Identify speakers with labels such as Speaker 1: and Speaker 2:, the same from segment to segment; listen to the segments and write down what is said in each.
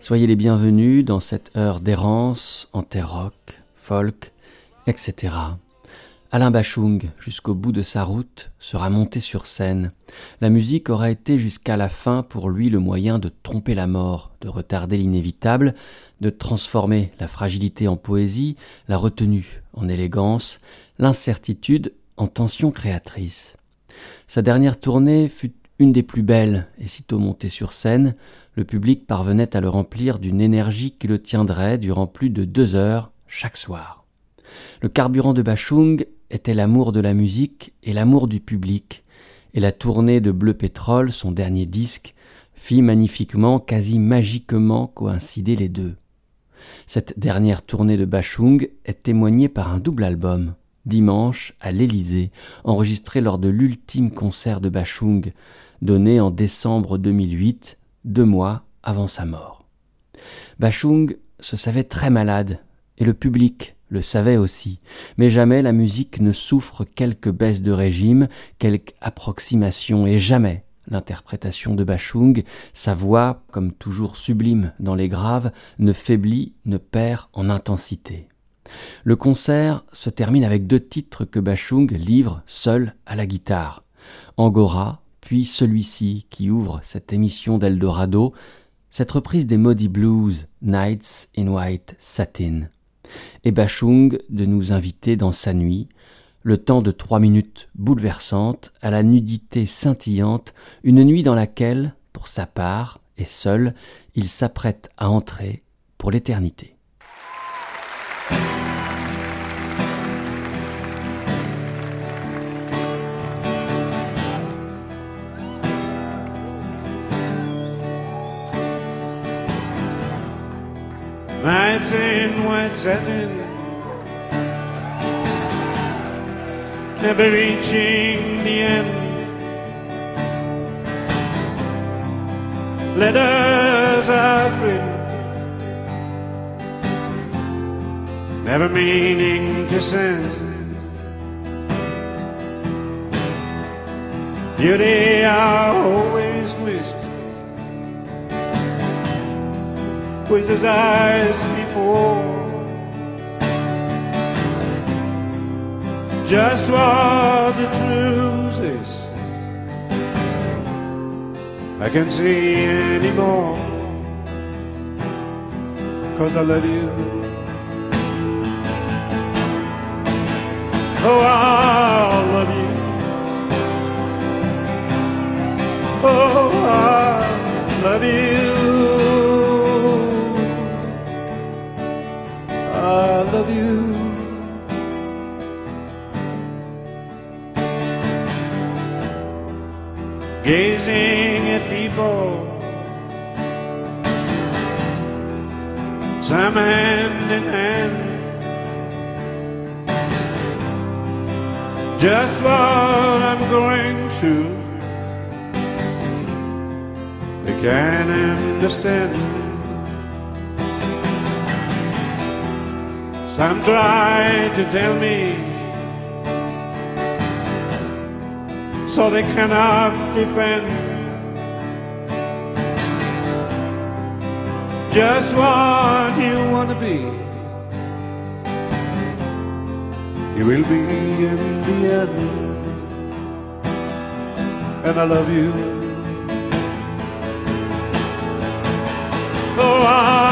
Speaker 1: Soyez les bienvenus dans cette heure d'errance en terre rock, folk, etc. Alain Bachung, jusqu'au bout de sa route, sera monté sur scène. La musique aura été jusqu'à la fin pour lui le moyen de tromper la mort, de retarder l'inévitable, de transformer la fragilité en poésie, la retenue en élégance, l'incertitude en tension créatrice. Sa dernière tournée fut une des plus belles, et sitôt monté sur scène, le public parvenait à le remplir d'une énergie qui le tiendrait durant plus de deux heures chaque soir. Le carburant de Bachung était l'amour de la musique et l'amour du public, et la tournée de Bleu Pétrole, son dernier disque, fit magnifiquement, quasi magiquement coïncider les deux. Cette dernière tournée de Bachung est témoignée par un double album, Dimanche à l'Élysée, enregistré lors de l'ultime concert de Bachung, donné en décembre 2008, deux mois avant sa mort. Bachung se savait très malade, et le public le savait aussi, mais jamais la musique ne souffre quelque baisse de régime, quelque approximation, et jamais l'interprétation de Bachung, sa voix, comme toujours sublime dans les graves, ne faiblit, ne perd en intensité. Le concert se termine avec deux titres que Bachung livre seul à la guitare. Angora puis celui-ci qui ouvre cette émission d'Eldorado, cette reprise des Maudits Blues, Nights in White Satin. Et Bachung de nous inviter dans sa nuit, le temps de trois minutes bouleversantes, à la nudité scintillante, une nuit dans laquelle, pour sa part, et seul, il s'apprête à entrer pour l'éternité.
Speaker 2: 19 white satin, never reaching the end. Letters I've written, never meaning to send. Beauty I always missed. With his eyes before. Just what the truth is, I can't see anymore. Cause I love you. Oh, I love you. Oh, I love you. I love you. Gazing at people, some hand in hand. Just what I'm going through, they can't understand. Some try to tell me so they cannot defend just what you want to be. You will be in the end, and I love you. Oh, I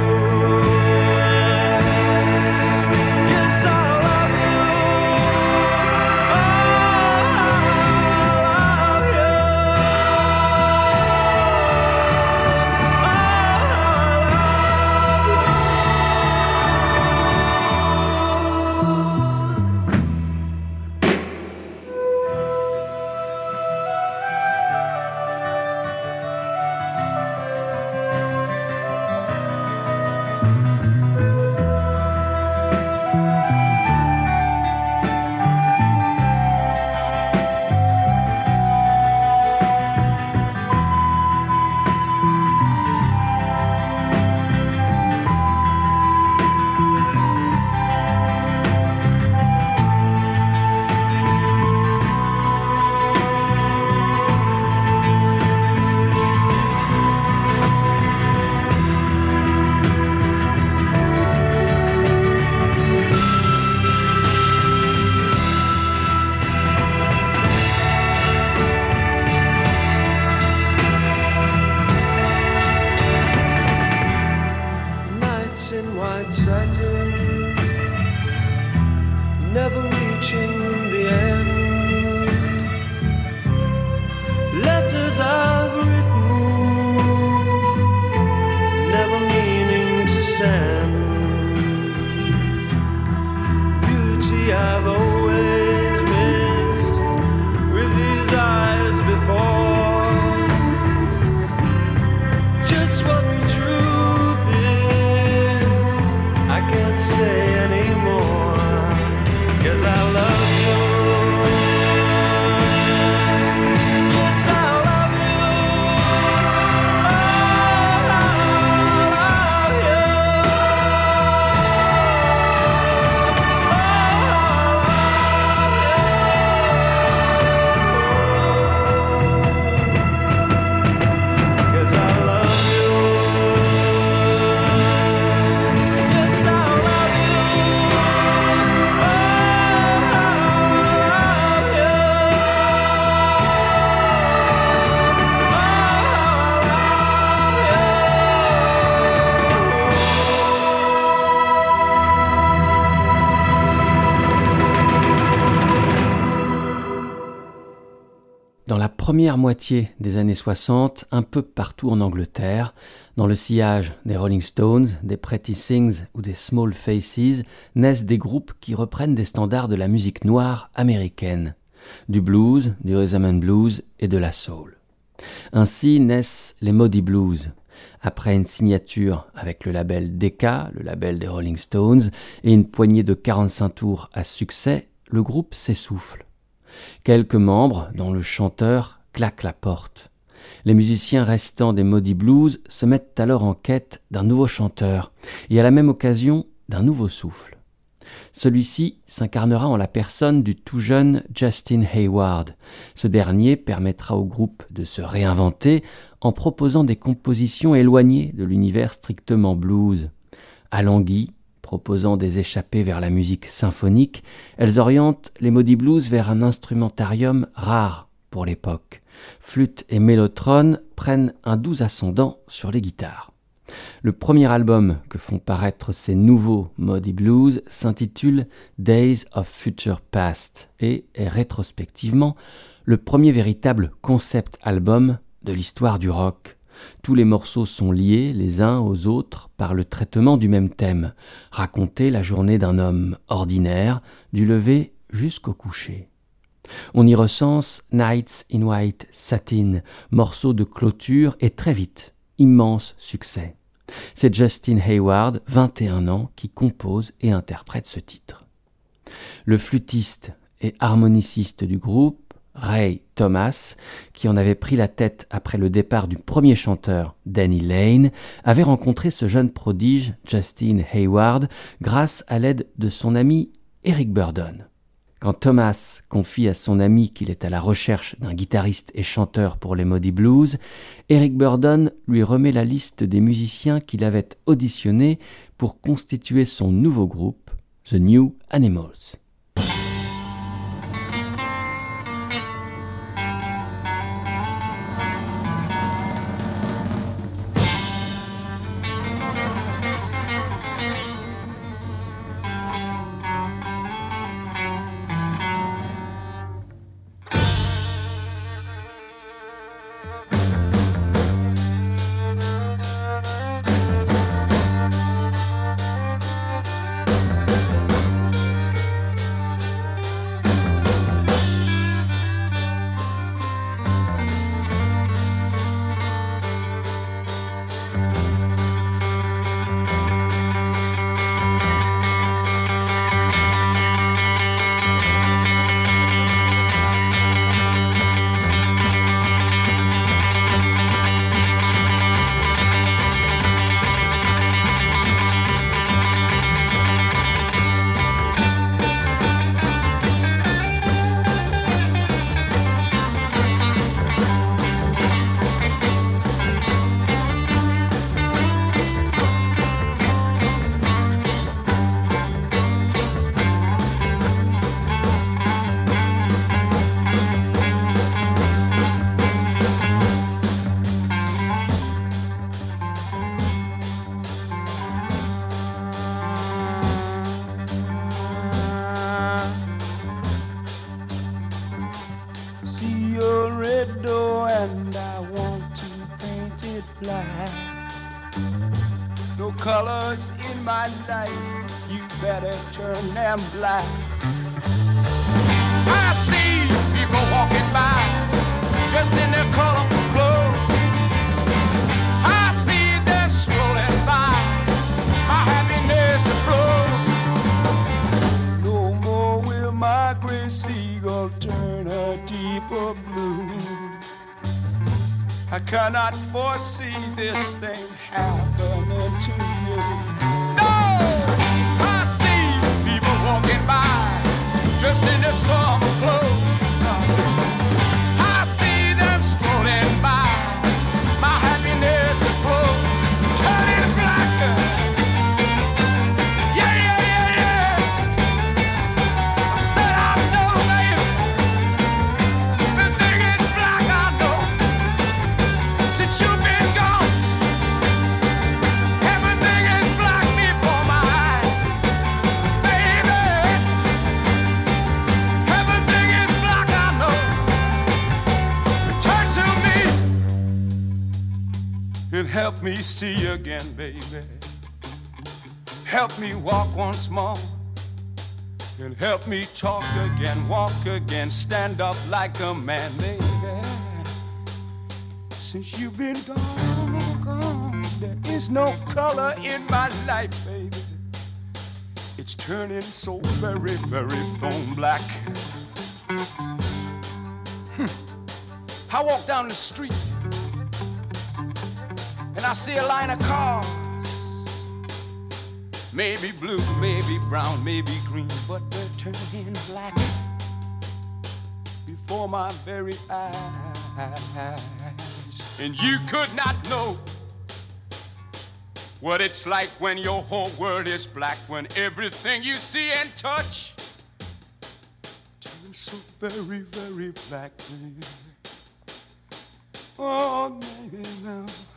Speaker 1: Première moitié des années 60, un peu partout en Angleterre, dans le sillage des Rolling Stones, des Pretty Things ou des Small Faces, naissent des groupes qui reprennent des standards de la musique noire américaine, du blues, du rhythm and blues et de la soul. Ainsi naissent les Maudie Blues. Après une signature avec le label Decca, le label des Rolling Stones, et une poignée de 45 tours à succès, le groupe s'essouffle. Quelques membres, dont le chanteur, claquent la porte. Les musiciens restants des Maudie Blues se mettent alors en quête d'un nouveau chanteur, et à la même occasion d'un nouveau souffle. Celui-ci s'incarnera en la personne du tout jeune Justin Hayward. Ce dernier permettra au groupe de se réinventer en proposant des compositions éloignées de l'univers strictement blues. Alanguies, proposant des échappées vers la musique symphonique, elles orientent les Maudie Blues vers un instrumentarium rare pour l'époque, flûte et mélotron prennent un doux ascendant sur les guitares. Le premier album que font paraître ces nouveaux Modi Blues s'intitule Days of Future Past et est rétrospectivement le premier véritable concept album de l'histoire du rock. Tous les morceaux sont liés les uns aux autres par le traitement du même thème, raconter la journée d'un homme ordinaire, du lever jusqu'au coucher. On y recense Nights in White Satin, morceau de clôture et très vite, immense succès. C'est Justin Hayward, 21 ans, qui compose et interprète ce titre. Le flûtiste et harmoniciste du groupe, Ray Thomas, qui en avait pris la tête après le départ du premier chanteur, Danny Lane, avait rencontré ce jeune prodige, Justin Hayward, grâce à l'aide de son ami Eric Burdon. Quand Thomas confie à son ami qu'il est à la recherche d'un guitariste et chanteur pour les Maudits Blues, Eric Burdon lui remet la liste des musiciens qu'il avait auditionnés pour constituer son nouveau groupe, The New Animals.
Speaker 3: turn them black. I see
Speaker 4: people walking by,
Speaker 3: dressed in their colorful clothes. I see them strolling by, my happiness to flow. No more will my gray seagull turn a deeper blue. I cannot foresee this thing see you again, baby. Help me walk once more. And help me talk again, walk again, stand up like a man, baby. Since you've been gone, gone, there is no color in my life, baby. It's turning so very, very bone black. Hmm. I walk down the street and I see a line of cars. Maybe blue, maybe brown, maybe green, but they're turning black before my very eyes. And you could not know what it's like when your whole world is black, when everything you see and touch turns so very, very black. Oh, baby, now oh.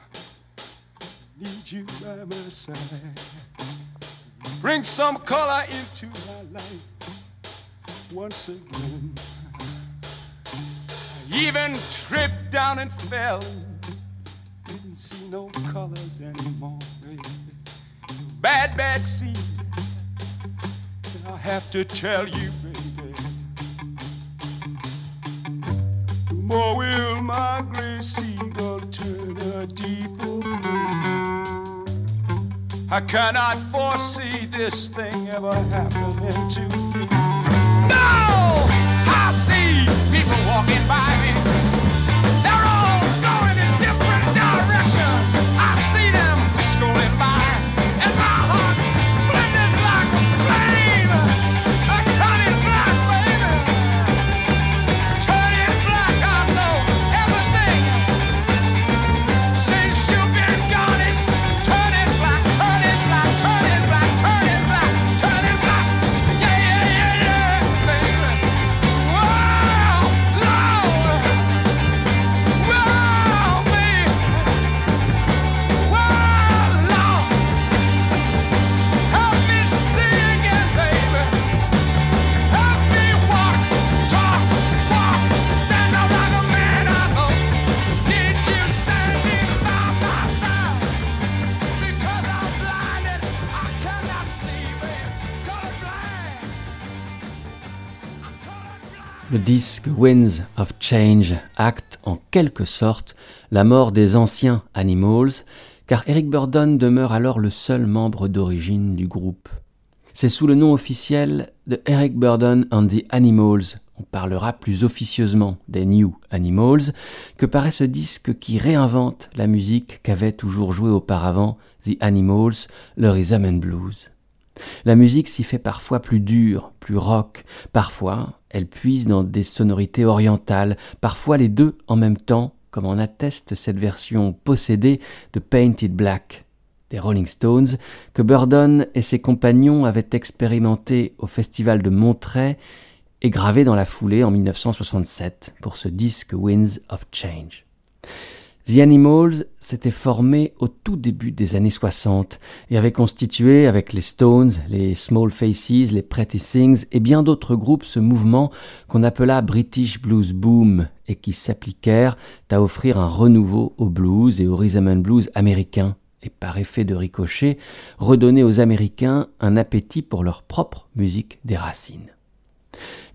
Speaker 3: Need you by my side. Bring some color into my life once again. I even tripped down and fell. Didn't see no colors anymore, baby. Bad, bad scene. I have to tell you, baby. The more will my gray seagull turn a deeper blue. I cannot foresee this thing ever happening to me. No! I see people walking by me.
Speaker 1: Disque Winds of Change acte en quelque sorte la mort des anciens Animals, car Eric Burdon demeure alors le seul membre d'origine du groupe. C'est sous le nom officiel de Eric Burdon and the Animals, on parlera plus officieusement des New Animals, que paraît ce disque qui réinvente la musique qu'avait toujours joué auparavant The Animals, le rhythm blues. La musique s'y fait parfois plus dure, plus rock, parfois elle puise dans des sonorités orientales, parfois les deux en même temps, comme en atteste cette version possédée de Painted Black des Rolling Stones, que Burdon et ses compagnons avaient expérimenté au festival de Monterey et gravé dans la foulée en 1967 pour ce disque Winds of Change. The Animals s'était formé au tout début des années 60 et avait constitué avec les Stones, les Small Faces, les Pretty Things et bien d'autres groupes ce mouvement qu'on appela British Blues Boom et qui s'appliquèrent à offrir un renouveau au blues et au rhythm and blues américain et par effet de ricochet redonner aux Américains un appétit pour leur propre musique des racines.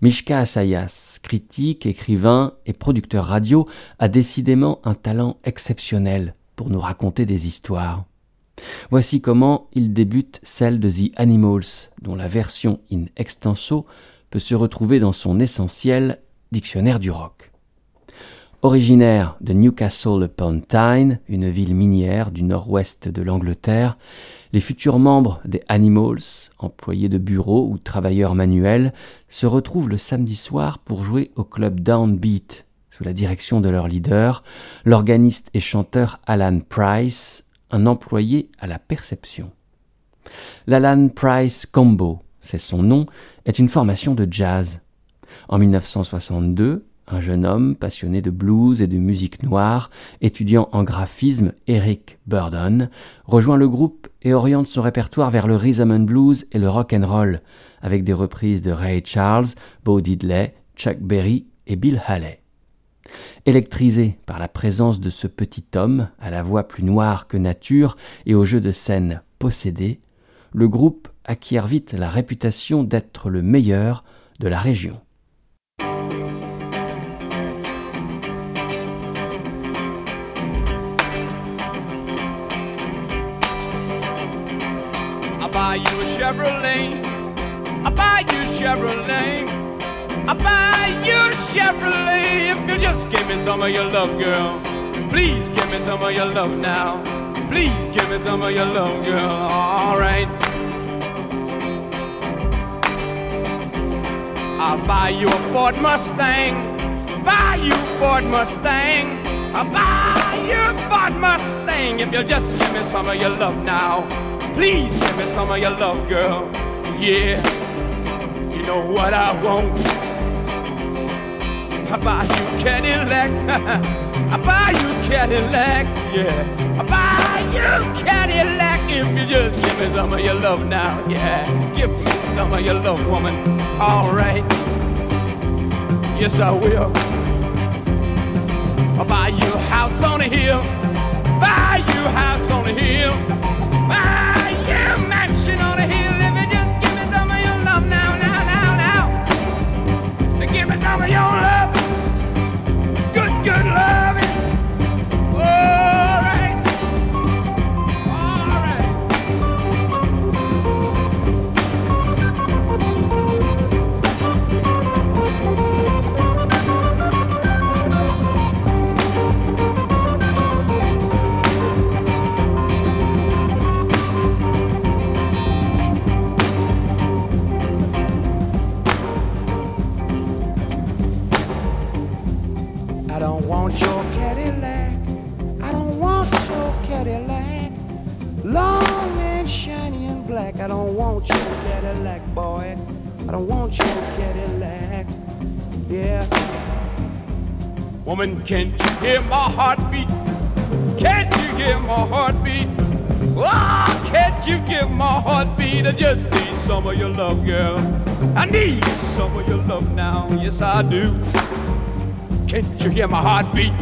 Speaker 1: Mishka Asayas, critique, écrivain et producteur radio, a décidément un talent exceptionnel pour nous raconter des histoires. Voici comment il débute celle de The Animals, dont la version in extenso peut se retrouver dans son essentiel Dictionnaire du rock. Originaire de Newcastle upon Tyne, une ville minière du nord-ouest de l'Angleterre, les futurs membres des Animals, employés de bureau ou travailleurs manuels, se retrouvent le samedi soir pour jouer au club Downbeat, sous la direction de leur leader, l'organiste et chanteur Alan Price, un employé à la perception. L'Alan Price Combo, c'est son nom, est une formation de jazz. En 1962, un jeune homme passionné de blues et de musique noire, étudiant en graphisme, Eric Burdon, rejoint le groupe et oriente son répertoire vers le rhythm and blues et le rock and roll, avec des reprises de Ray Charles, Bo Diddley, Chuck Berry et Bill Haley. Électrisé par la présence de ce petit homme, à la voix plus noire que nature et au jeu de scène possédé, le groupe acquiert vite la réputation d'être le meilleur de la région.
Speaker 3: Chevrolet. I buy you Chevrolet. I buy you Chevrolet. If you just give me some of your love, girl. Please give me some of your love now. Please give me some of your love, girl. All right. I'll buy you a Ford Mustang. Buy you Ford Mustang. I'll buy you Ford Mustang if you'll just give me some of your love now. Please give me some of your love, girl. Yeah, you know what I want. I'll buy you Cadillac.
Speaker 4: I buy you Cadillac, yeah. I buy you Cadillac if you just give me some of your love now, yeah. Give me some of your love, woman. All right. Yes, I will. I'll buy you a house on a hill. Buy you a house on a hill. Buy I don't want your Cadillac, boy. I don't want your Cadillac. Yeah. Woman, can't you hear my heartbeat? Can't you hear my heartbeat? Oh, can't you hear my heartbeat? I just need some of your love, girl. I need some of your love now. Yes, I do. Can't you hear my heartbeat?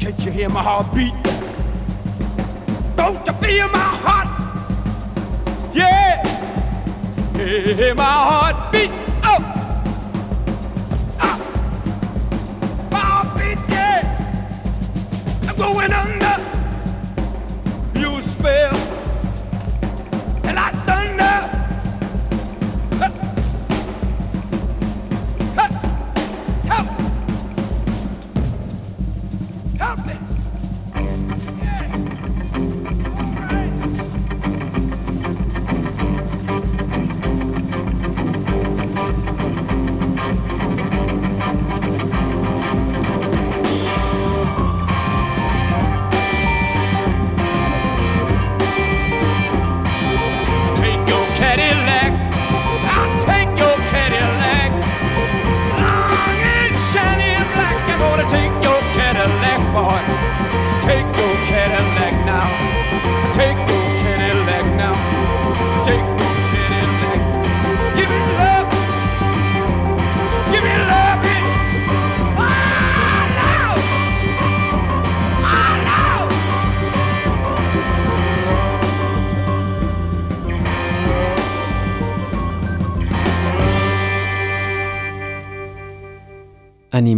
Speaker 4: Can't you hear my heartbeat? Don't you feel my heart? Hear my heart beat oh, ah, My heart beat, yeah. I'm going under.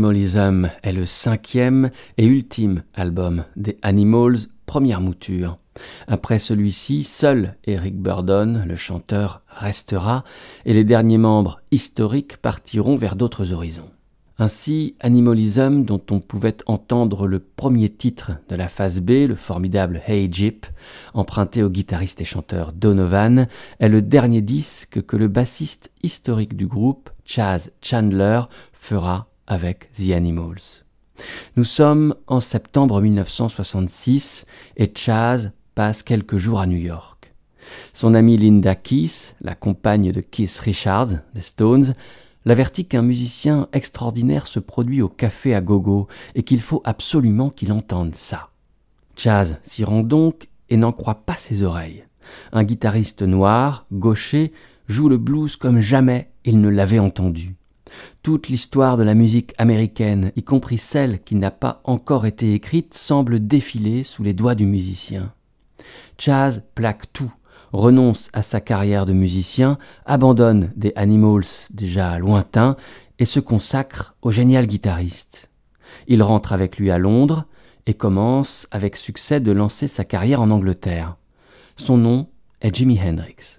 Speaker 1: Animalism est le cinquième et ultime album des Animals, première mouture. Après celui-ci, seul Eric Burdon, le chanteur, restera et les derniers membres historiques partiront vers d'autres horizons. Ainsi, Animalism, dont on pouvait entendre le premier titre de la phase B, le formidable Hey Jeep, emprunté au guitariste et chanteur Donovan, est le dernier disque que le bassiste historique du groupe, Chaz Chandler, fera avec The Animals. Nous sommes en septembre 1966 et Chaz passe quelques jours à New York. Son amie Linda Keith, la compagne de Keith Richards des Stones, l'avertit qu'un musicien extraordinaire se produit au café à gogo et qu'il faut absolument qu'il entende ça. Chaz s'y rend donc et n'en croit pas ses oreilles. Un guitariste noir, gaucher, joue le blues comme jamais il ne l'avait entendu. Toute l'histoire de la musique américaine, y compris celle qui n'a pas encore été écrite, semble défiler sous les doigts du musicien. Chaz plaque tout, renonce à sa carrière de musicien, abandonne des Animals déjà lointains et se consacre au génial guitariste. Il rentre avec lui à Londres et commence avec succès de lancer sa carrière en Angleterre. Son nom est Jimi Hendrix.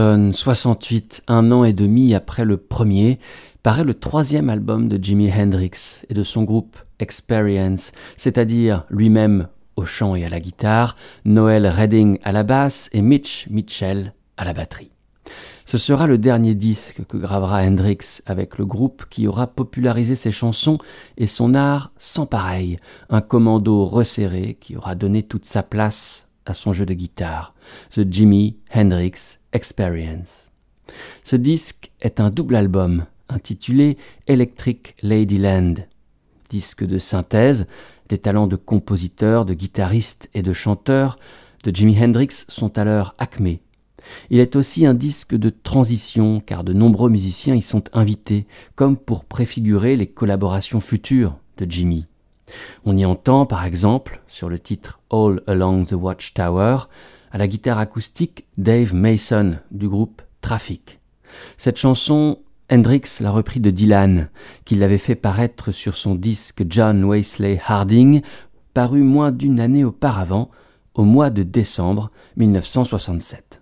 Speaker 1: À l'automne 68, un an et demi après le premier, paraît le troisième album de Jimi Hendrix et de son groupe Experience, c'est-à-dire lui-même au chant et à la guitare, Noel Redding à la basse et Mitch Mitchell à la batterie. Ce sera le dernier disque que gravera Hendrix avec le groupe qui aura popularisé ses chansons et son art sans pareil, un commando resserré qui aura donné toute sa place à son jeu de guitare, The Jimi Hendrix Experience. Ce disque est un double album intitulé Electric Ladyland, disque de synthèse, les talents de compositeur, de guitariste et de chanteur de Jimi Hendrix sont à l'heure acmé. Il est aussi un disque de transition car de nombreux musiciens y sont invités, comme pour préfigurer les collaborations futures de Jimmy. On y entend par exemple, sur le titre All Along the Watchtower, à la guitare acoustique Dave Mason du groupe Traffic. Cette chanson, Hendrix l'a repris de Dylan, qui l'avait fait paraître sur son disque John Wesley Harding, paru moins d'une année auparavant, au mois de décembre 1967.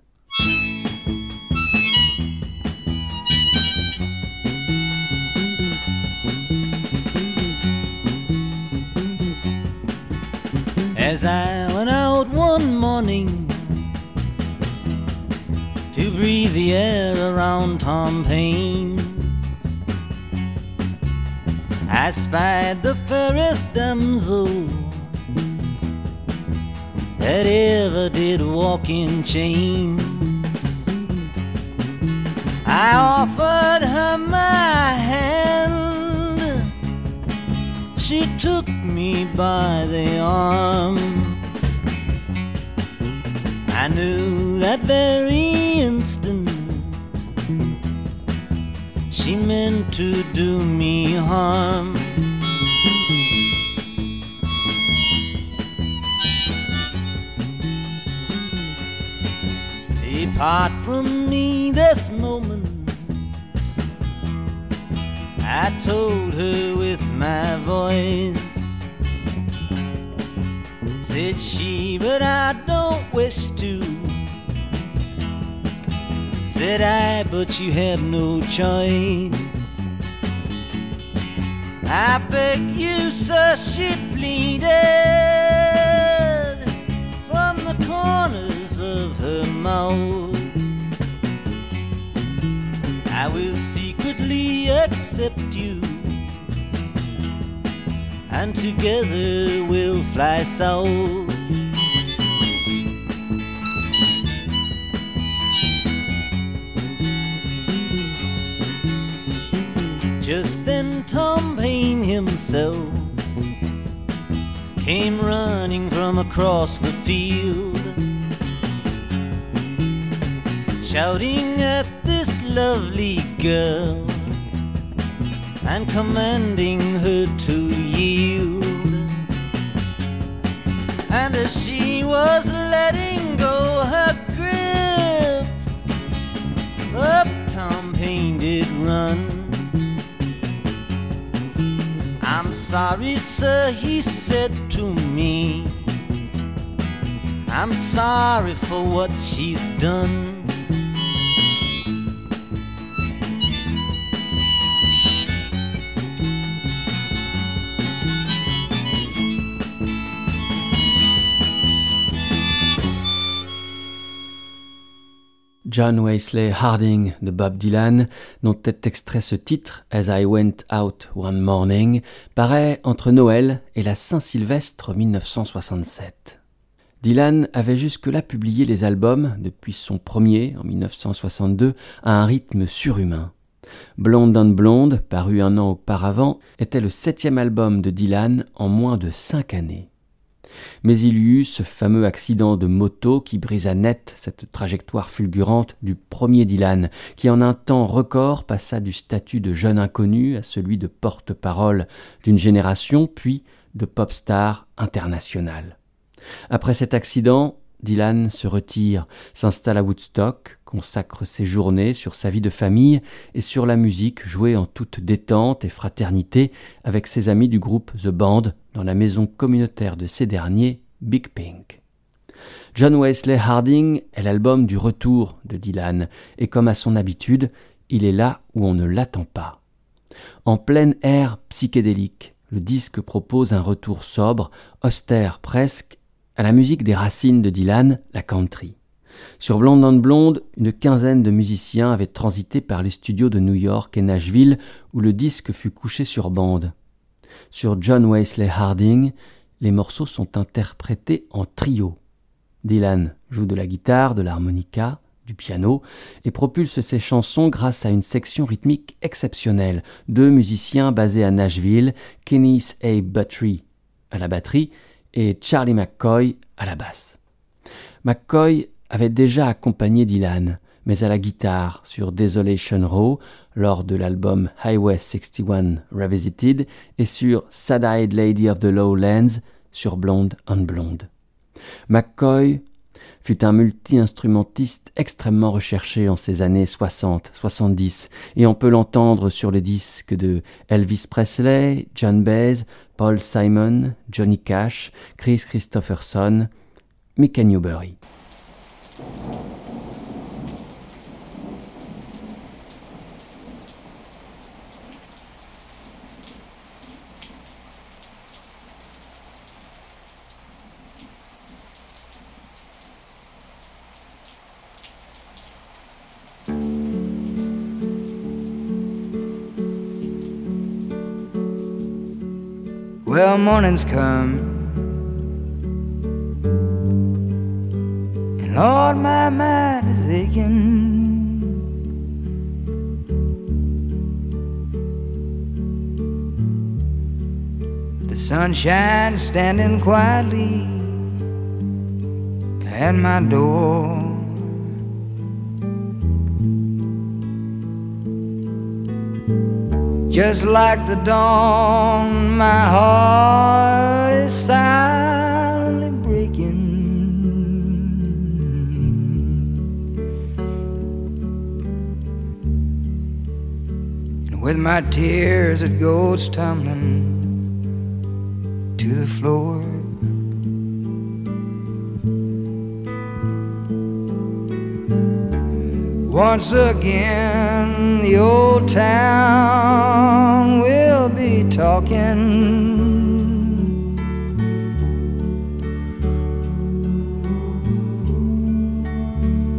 Speaker 5: Air around Tom Paine's, I spied the fairest damsel that ever did walk in chains. I offered her my hand. She took me by the arm. I knew that very instant she meant to do me harm. Depart from me this moment. I told her with my voice. Said she, but I don't wish to. Said I, but you have no choice. I beg you, sir, she pleaded from the corners of her mouth. I will secretly accept you, and together we'll fly south. Just then, Tom Paine himself came running from across the field, shouting at this lovely girl and commanding her to yield. And as she was letting go her grip, up Tom Paine did run. Sorry, sir, he said to me. I'm sorry for what she's done.
Speaker 1: John Wesley Harding de Bob Dylan, dont est extrait ce titre, As I Went Out One Morning, paraît entre Noël et la Saint-Sylvestre 1967. Dylan avait jusque-là publié les albums, depuis son premier en 1962, à un rythme surhumain. Blonde on Blonde, paru un an auparavant, était le septième album de Dylan en moins de cinq années. Mais il y eut ce fameux accident de moto qui brisa net cette trajectoire fulgurante du premier Dylan, qui en un temps record passa du statut de jeune inconnu à celui de porte-parole d'une génération, puis de pop star international. Après cet accident, Dylan se retire, s'installe à Woodstock, consacre ses journées sur sa vie de famille et sur la musique jouée en toute détente et fraternité avec ses amis du groupe The Band la maison communautaire de ces derniers, Big Pink. John Wesley Harding est l'album du retour de Dylan, et comme à son habitude, il est là où on ne l'attend pas. En plein air psychédélique, le disque propose un retour sobre, austère presque, à la musique des racines de Dylan, la country. Sur Blonde on Blonde, une quinzaine de musiciens avaient transité par les studios de New York et Nashville où le disque fut couché sur bande. Sur John Wesley Harding, les morceaux sont interprétés en trio. Dylan joue de la guitare, de l'harmonica, du piano et propulse ses chansons grâce à une section rythmique exceptionnelle. Deux musiciens basés à Nashville, Kenneth A. Buttrey à la batterie et Charlie McCoy à la basse. McCoy avait déjà accompagné Dylan, mais à la guitare sur Desolation Row lors de l'album Highway 61 Revisited et sur Sad-Eyed Lady of the Lowlands sur Blonde on Blonde. McCoy fut un multi-instrumentiste extrêmement recherché en ces années 60-70 et on peut l'entendre sur les disques de Elvis Presley, John Baez, Paul Simon, Johnny Cash, Chris Christopherson, Mickey Newbury.
Speaker 6: Well, morning's come.
Speaker 7: And Lord, my mind is aching. The sunshine standing quietly at my door. Just like the dawn, my heart is silently breaking. And with my tears, it goes tumbling to the floor. Once again, the old town will be talking.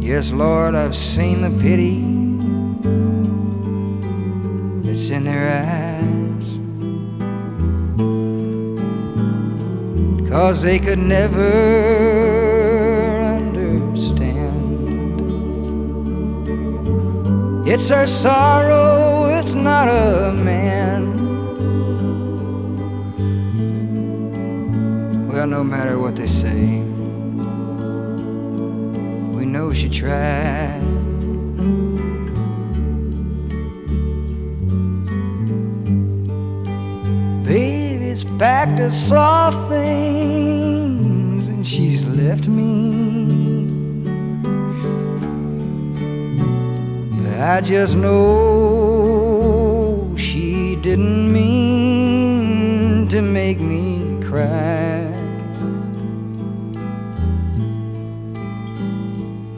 Speaker 7: Yes, Lord, I've seen the pity that's in their eyes. Cause they could never It's her sorrow, it's not a man. Well, no matter what they say, we know she tried. Baby's packed her soft things and she's left me. I just know she didn't mean to make me cry.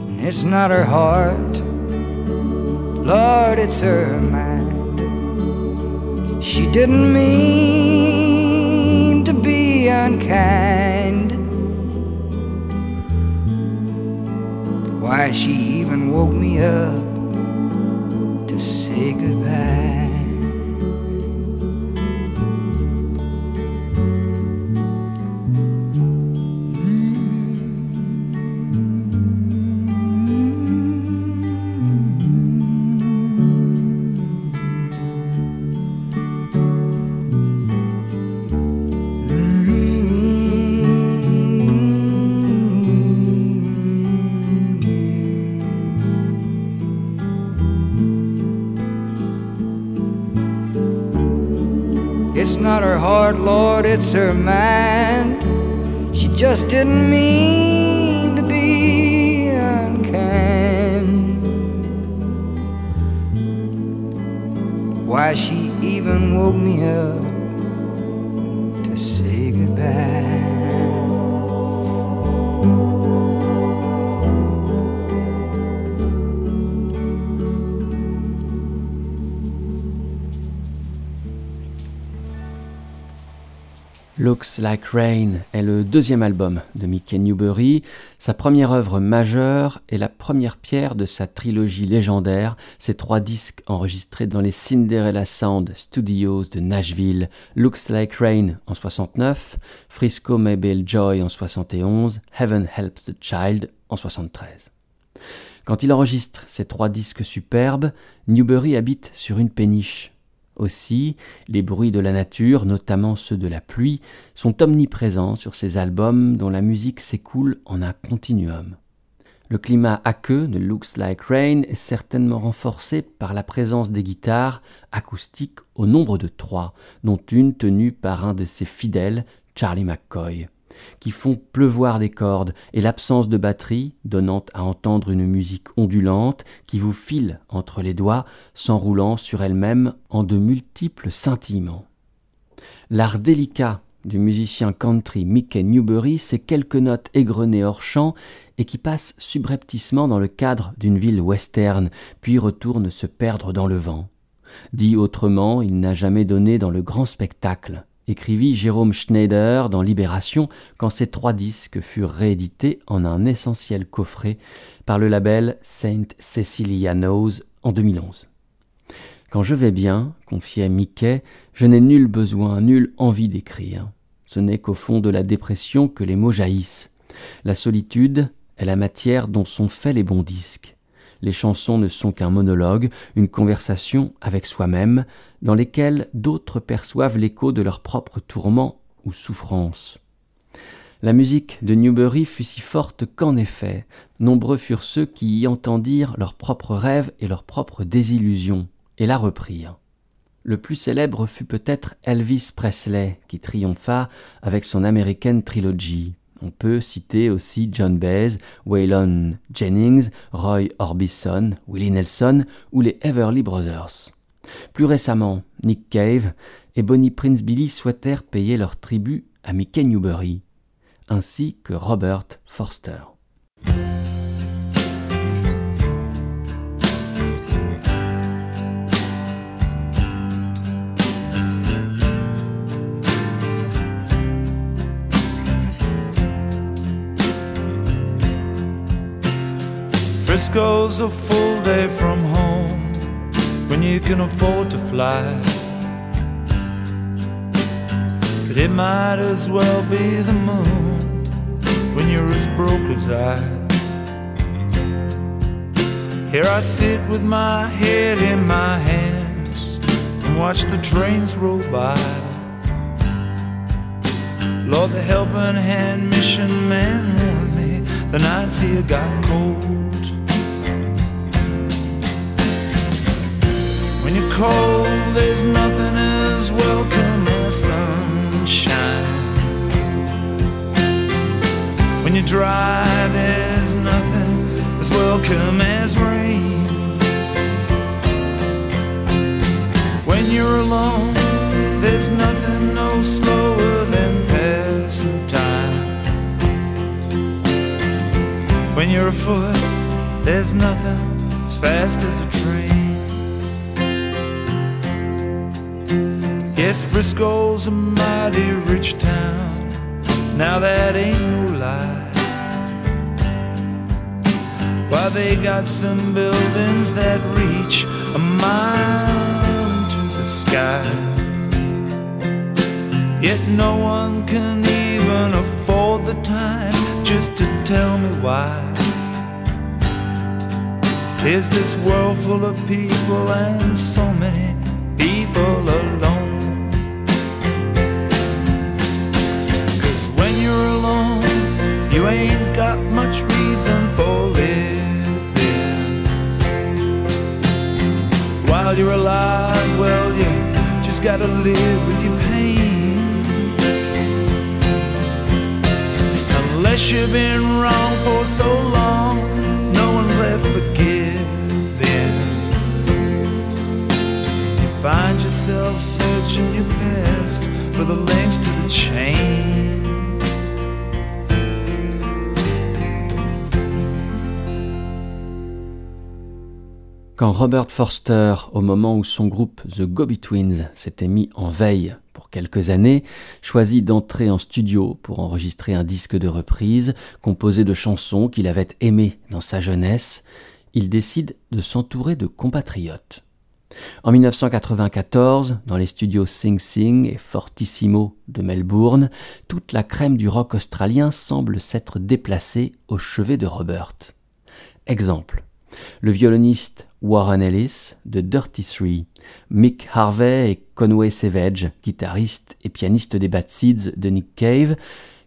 Speaker 7: And it's not her heart, Lord, it's her mind. She didn't mean to be unkind. Why, she even woke me up goodbye. Heart, Lord, it's her mind. She just didn't mean to be unkind. Why, she even woke me up
Speaker 1: Looks Like Rain est le deuxième album de Mickey Newbury, sa première œuvre majeure et la première pierre de sa trilogie légendaire, ces trois disques enregistrés dans les Cinderella Sound Studios de Nashville, Looks Like Rain en 69, Frisco Mabel Joy en 71, Heaven Helps the Child en 73. Quand il enregistre ces trois disques superbes, Newbury habite sur une péniche aussi, les bruits de la nature, notamment ceux de la pluie, sont omniprésents sur ces albums dont la musique s'écoule en un continuum. Le climat aqueux de Looks Like Rain est certainement renforcé par la présence des guitares acoustiques au nombre de trois, dont une tenue par un de ses fidèles, Charlie McCoy, qui font pleuvoir des cordes et l'absence de batterie, donnant à entendre une musique ondulante qui vous file entre les doigts, s'enroulant sur elle-même en de multiples scintillements. L'art délicat du musicien country Mickey Newbury, c'est quelques notes égrenées hors champ et qui passent subrepticement dans le cadre d'une ville western, puis retournent se perdre dans le vent. Dit autrement, il n'a jamais donné dans le grand spectacle écrivit Jérôme Schneider dans Libération quand ces trois disques furent réédités en un essentiel coffret par le label Saint Cecilia Knows en 2011. Quand je vais bien, confiait Mickey, je n'ai nul besoin, nulle envie d'écrire. Ce n'est qu'au fond de la dépression que les mots jaillissent. La solitude est la matière dont sont faits les bons disques. Les chansons ne sont qu'un monologue, une conversation avec soi-même, dans lesquelles d'autres perçoivent l'écho de leurs propres tourments ou souffrances. La musique de Newbury fut si forte qu'en effet, nombreux furent ceux qui y entendirent leurs propres rêves et leurs propres désillusions, et la reprirent. Le plus célèbre fut peut-être Elvis Presley, qui triompha avec son American Trilogy. On peut citer aussi John Baez, Waylon Jennings, Roy Orbison, Willie Nelson ou les Everly Brothers. Plus récemment, Nick Cave et Bonnie Prince Billy souhaitèrent payer leur tribut à Mickey Newbury, ainsi que Robert Forster.
Speaker 6: Frisco's a full day from home when you can afford to fly. But it might as well be the moon when you're as broke as I. Here I sit with my head in my hands and watch the trains roll by. Lord, the helping hand mission man warned me the nights here got cold. When you're cold, there's nothing as welcome as sunshine. When you're dry, there's nothing as welcome as rain. When you're alone, there's nothing no slower than passing time. When you're afoot, there's nothing as fast as a Yes, Frisco's a mighty rich town. Now that ain't no lie. Why, they got some buildings that reach a mile into the sky. Yet no one can even afford the time just to tell me why. Is this world full of people and so many people you ain't got much reason for living. While you're alive, well, you just gotta live with your pain. Unless you've been wrong for so long, no one left forgiving. You find yourself searching your past for the links to the chain.
Speaker 1: Quand Robert Forster, au moment où son groupe The Go-Betweens s'était mis en veille pour quelques années, choisit d'entrer en studio pour enregistrer un disque de reprise composé de chansons qu'il avait aimées dans sa jeunesse, il décide de s'entourer de compatriotes. En 1994, dans les studios Sing Sing et Fortissimo de Melbourne, toute la crème du rock australien semble s'être déplacée au chevet de Robert. Exemple. Le violoniste Warren Ellis de Dirty Three, Mick Harvey et Conway Savage, guitariste et pianiste des Bad Seeds de Nick Cave,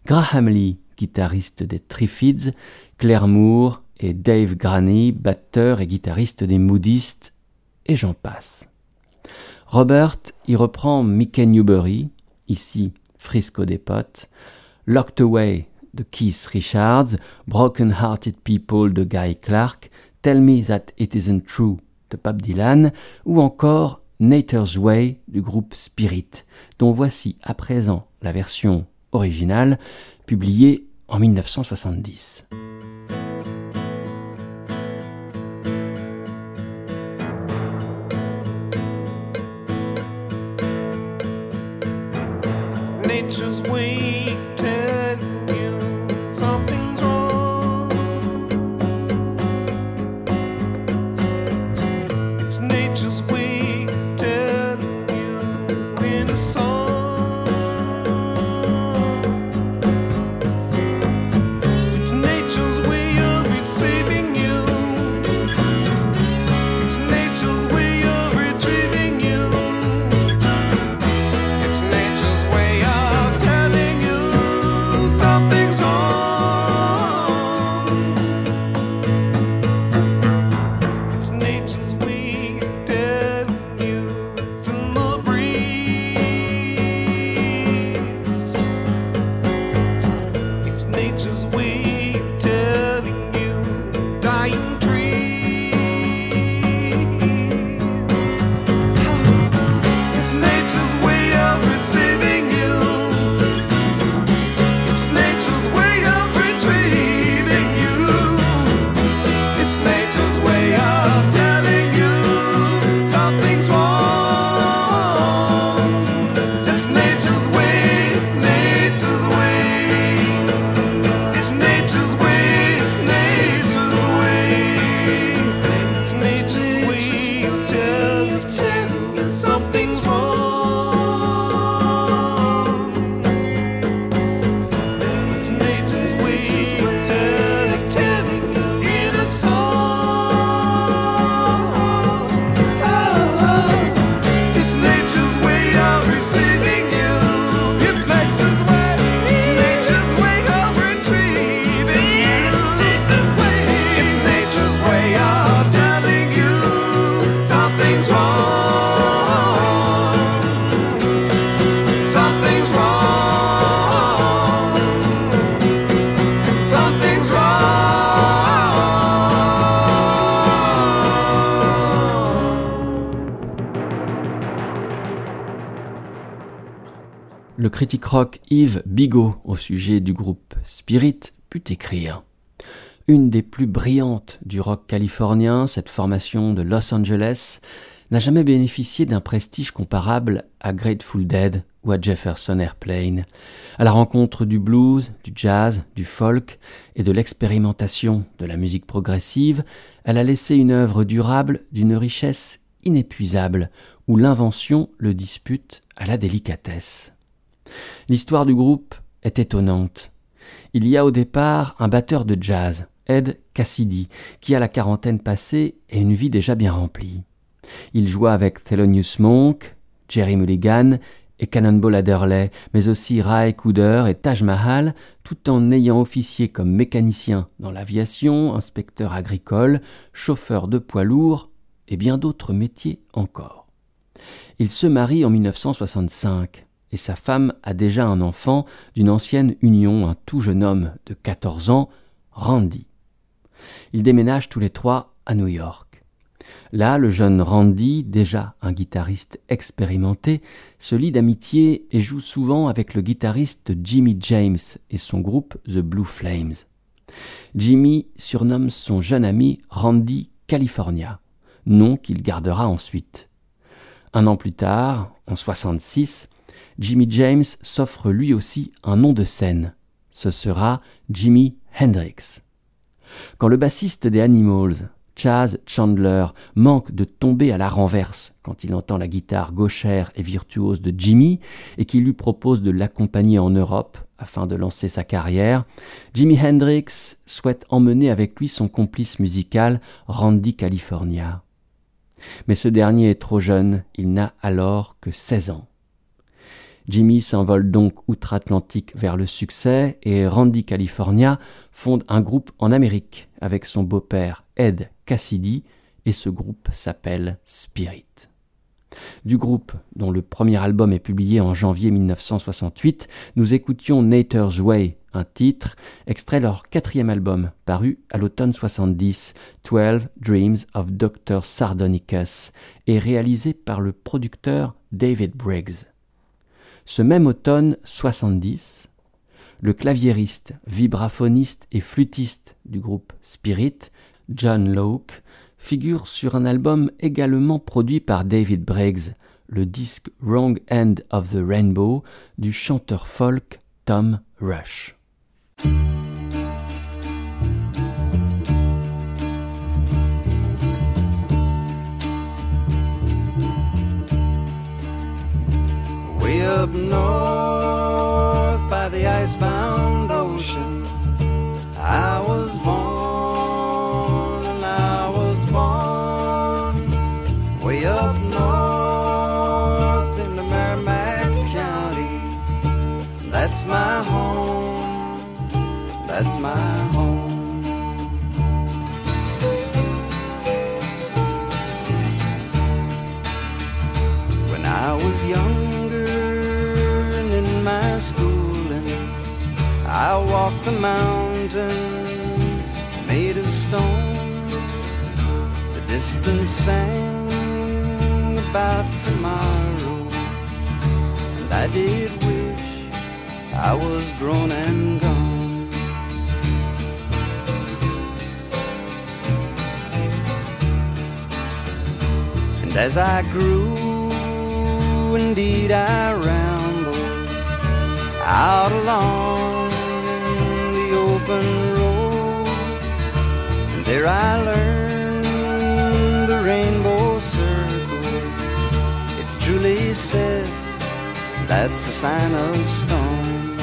Speaker 1: Graham Lee, guitariste des Triffids, Claire Moore et Dave Graney, batteur et guitariste des Moodistes, et j'en passe. Robert y reprend Mickey Newbury, ici Frisco des Potes, Locked Away de Keith Richards, Broken Hearted People de Guy Clark, Tell Me That It Isn't True de Bob Dylan, ou encore Nature's Way du groupe Spirit, dont voici à présent la version originale, publiée en 1970.
Speaker 8: Nature's way
Speaker 1: rock Yves Bigot au sujet du groupe Spirit put écrire. Une des plus brillantes du rock californien, cette formation de Los Angeles n'a jamais bénéficié d'un prestige comparable à Grateful Dead ou à Jefferson Airplane. À la rencontre du blues, du jazz, du folk et de l'expérimentation de la musique progressive, elle a laissé une œuvre durable d'une richesse inépuisable, où l'invention le dispute à la délicatesse. L'histoire du groupe est étonnante. Il y a au départ un batteur de jazz, Ed Cassidy, qui a la quarantaine passée et une vie déjà bien remplie. Il joua avec Thelonious Monk, Jerry Mulligan et Cannonball Adderley, mais aussi Ray Cooder et Taj Mahal, tout en ayant officié comme mécanicien dans l'aviation, inspecteur agricole, chauffeur de poids lourds et bien d'autres métiers encore. Il se marie en 1965 sa femme a déjà un enfant d'une ancienne union, un tout jeune homme de 14 ans, Randy. Ils déménagent tous les trois à New York. Là, le jeune Randy, déjà un guitariste expérimenté, se lie d'amitié et joue souvent avec le guitariste Jimmy James et son groupe The Blue Flames. Jimmy surnomme son jeune ami Randy California, nom qu'il gardera ensuite. Un an plus tard, en 66, Jimmy James s'offre lui aussi un nom de scène. Ce sera Jimi Hendrix. Quand le bassiste des Animals, Chaz Chandler manque de tomber à la renverse quand il entend la guitare gauchère et virtuose de Jimmy et qu'il lui propose de l'accompagner en Europe afin de lancer sa carrière, Jimi Hendrix souhaite emmener avec lui son complice musical Randy California. Mais ce dernier est trop jeune, il n'a alors que 16 ans. Jimmy s'envole donc outre-Atlantique vers le succès et Randy California fonde un groupe en Amérique avec son beau-père Ed Cassidy et ce groupe s'appelle Spirit. Du groupe, dont le premier album est publié en janvier 1968, nous écoutions Nater's Way, un titre extrait leur quatrième album, paru à l'automne 70, 12 Dreams of Dr. Sardonicus, et réalisé par le producteur David Briggs. Ce même automne 70, le claviériste, vibraphoniste et flûtiste du groupe Spirit, John Locke, figure sur un album également produit par David Briggs, le disque Wrong End of the Rainbow du chanteur folk Tom Rush.
Speaker 9: Up north by the icebound ocean, I was born and I was born. Way up north in the Merrimack County, that's my home, that's my home. I walked the mountains made of stone. The distance sang about tomorrow, and I did wish I was grown and gone. And as I grew, indeed I rambled out along open road. And there I learned the rainbow circle. It's truly said that's a sign of stone.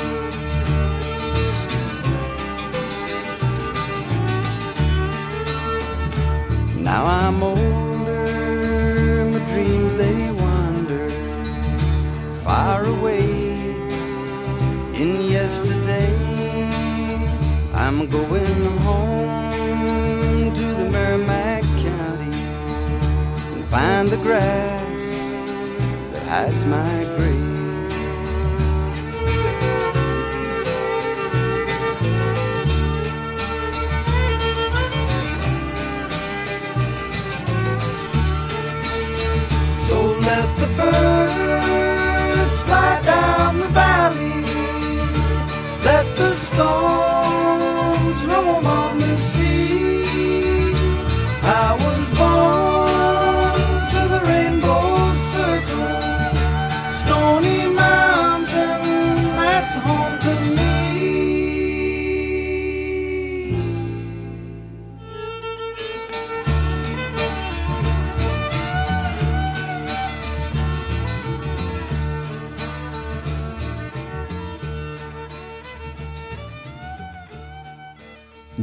Speaker 9: Now I'm older, my dreams they wander far away. In yesterday, I'm going home to the Merrimack County and find the grass that hides my grave. So let the birds fly down the valley. Let the storms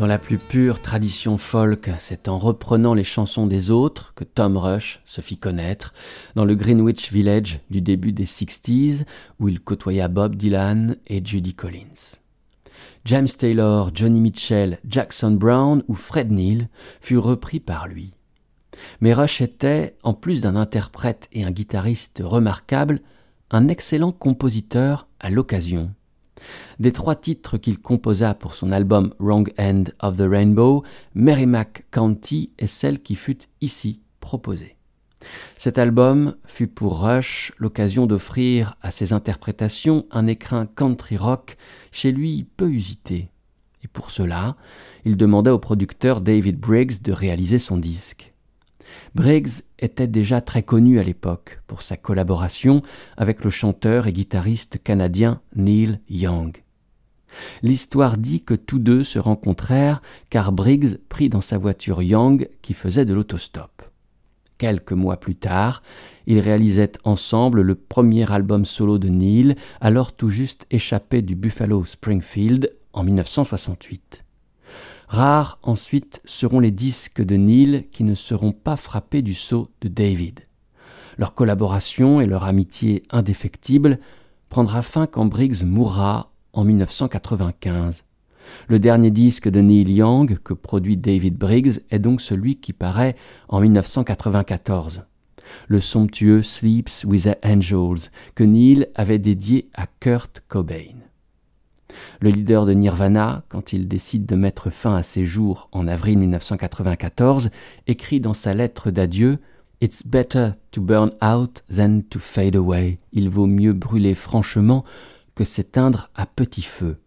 Speaker 1: Dans la plus pure tradition folk, c'est en reprenant les chansons des autres que Tom Rush se fit connaître dans le Greenwich Village du début des 60s où il côtoya Bob Dylan et Judy Collins. James Taylor, Johnny Mitchell, Jackson Brown ou Fred Neil furent repris par lui. Mais Rush était, en plus d'un interprète et un guitariste remarquable, un excellent compositeur à l'occasion. Des trois titres qu'il composa pour son album Wrong End of the Rainbow, Merrimack County est celle qui fut ici proposée. Cet album fut pour Rush l'occasion d'offrir à ses interprétations un écrin country rock chez lui peu usité. Et pour cela, il demanda au producteur David Briggs de réaliser son disque. Briggs était déjà très connu à l'époque pour sa collaboration avec le chanteur et guitariste canadien Neil Young. L'histoire dit que tous deux se rencontrèrent car Briggs prit dans sa voiture Young qui faisait de l'autostop. Quelques mois plus tard, ils réalisaient ensemble le premier album solo de Neil, alors tout juste échappé du Buffalo Springfield en 1968. Rares ensuite seront les disques de Neil qui ne seront pas frappés du sceau de David. Leur collaboration et leur amitié indéfectible prendra fin quand Briggs mourra en 1995. Le dernier disque de Neil Young que produit David Briggs est donc celui qui paraît en 1994. Le somptueux Sleeps with the Angels que Neil avait dédié à Kurt Cobain. Le leader de Nirvana, quand il décide de mettre fin à ses jours en avril 1994, écrit dans sa lettre d'adieu It's better to burn out than to fade away. Il vaut mieux brûler franchement que s'éteindre à petit feu.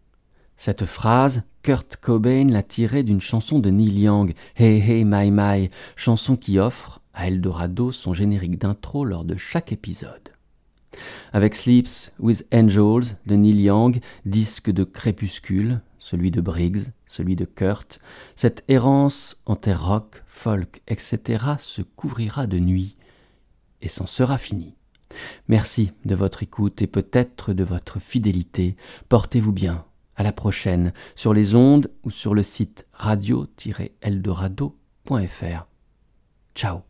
Speaker 1: Cette phrase, Kurt Cobain l'a tirée d'une chanson de Neil Young, Hey Hey My My, chanson qui offre à Eldorado son générique d'intro lors de chaque épisode. Avec Sleeps with Angels de Neil Young, disque de crépuscule, celui de Briggs, celui de Kurt, cette errance en terre rock, folk, etc. se couvrira de nuit et s'en sera fini. Merci de votre écoute et peut-être de votre fidélité. Portez-vous bien. À la prochaine sur les ondes ou sur le site radio-eldorado.fr. Ciao.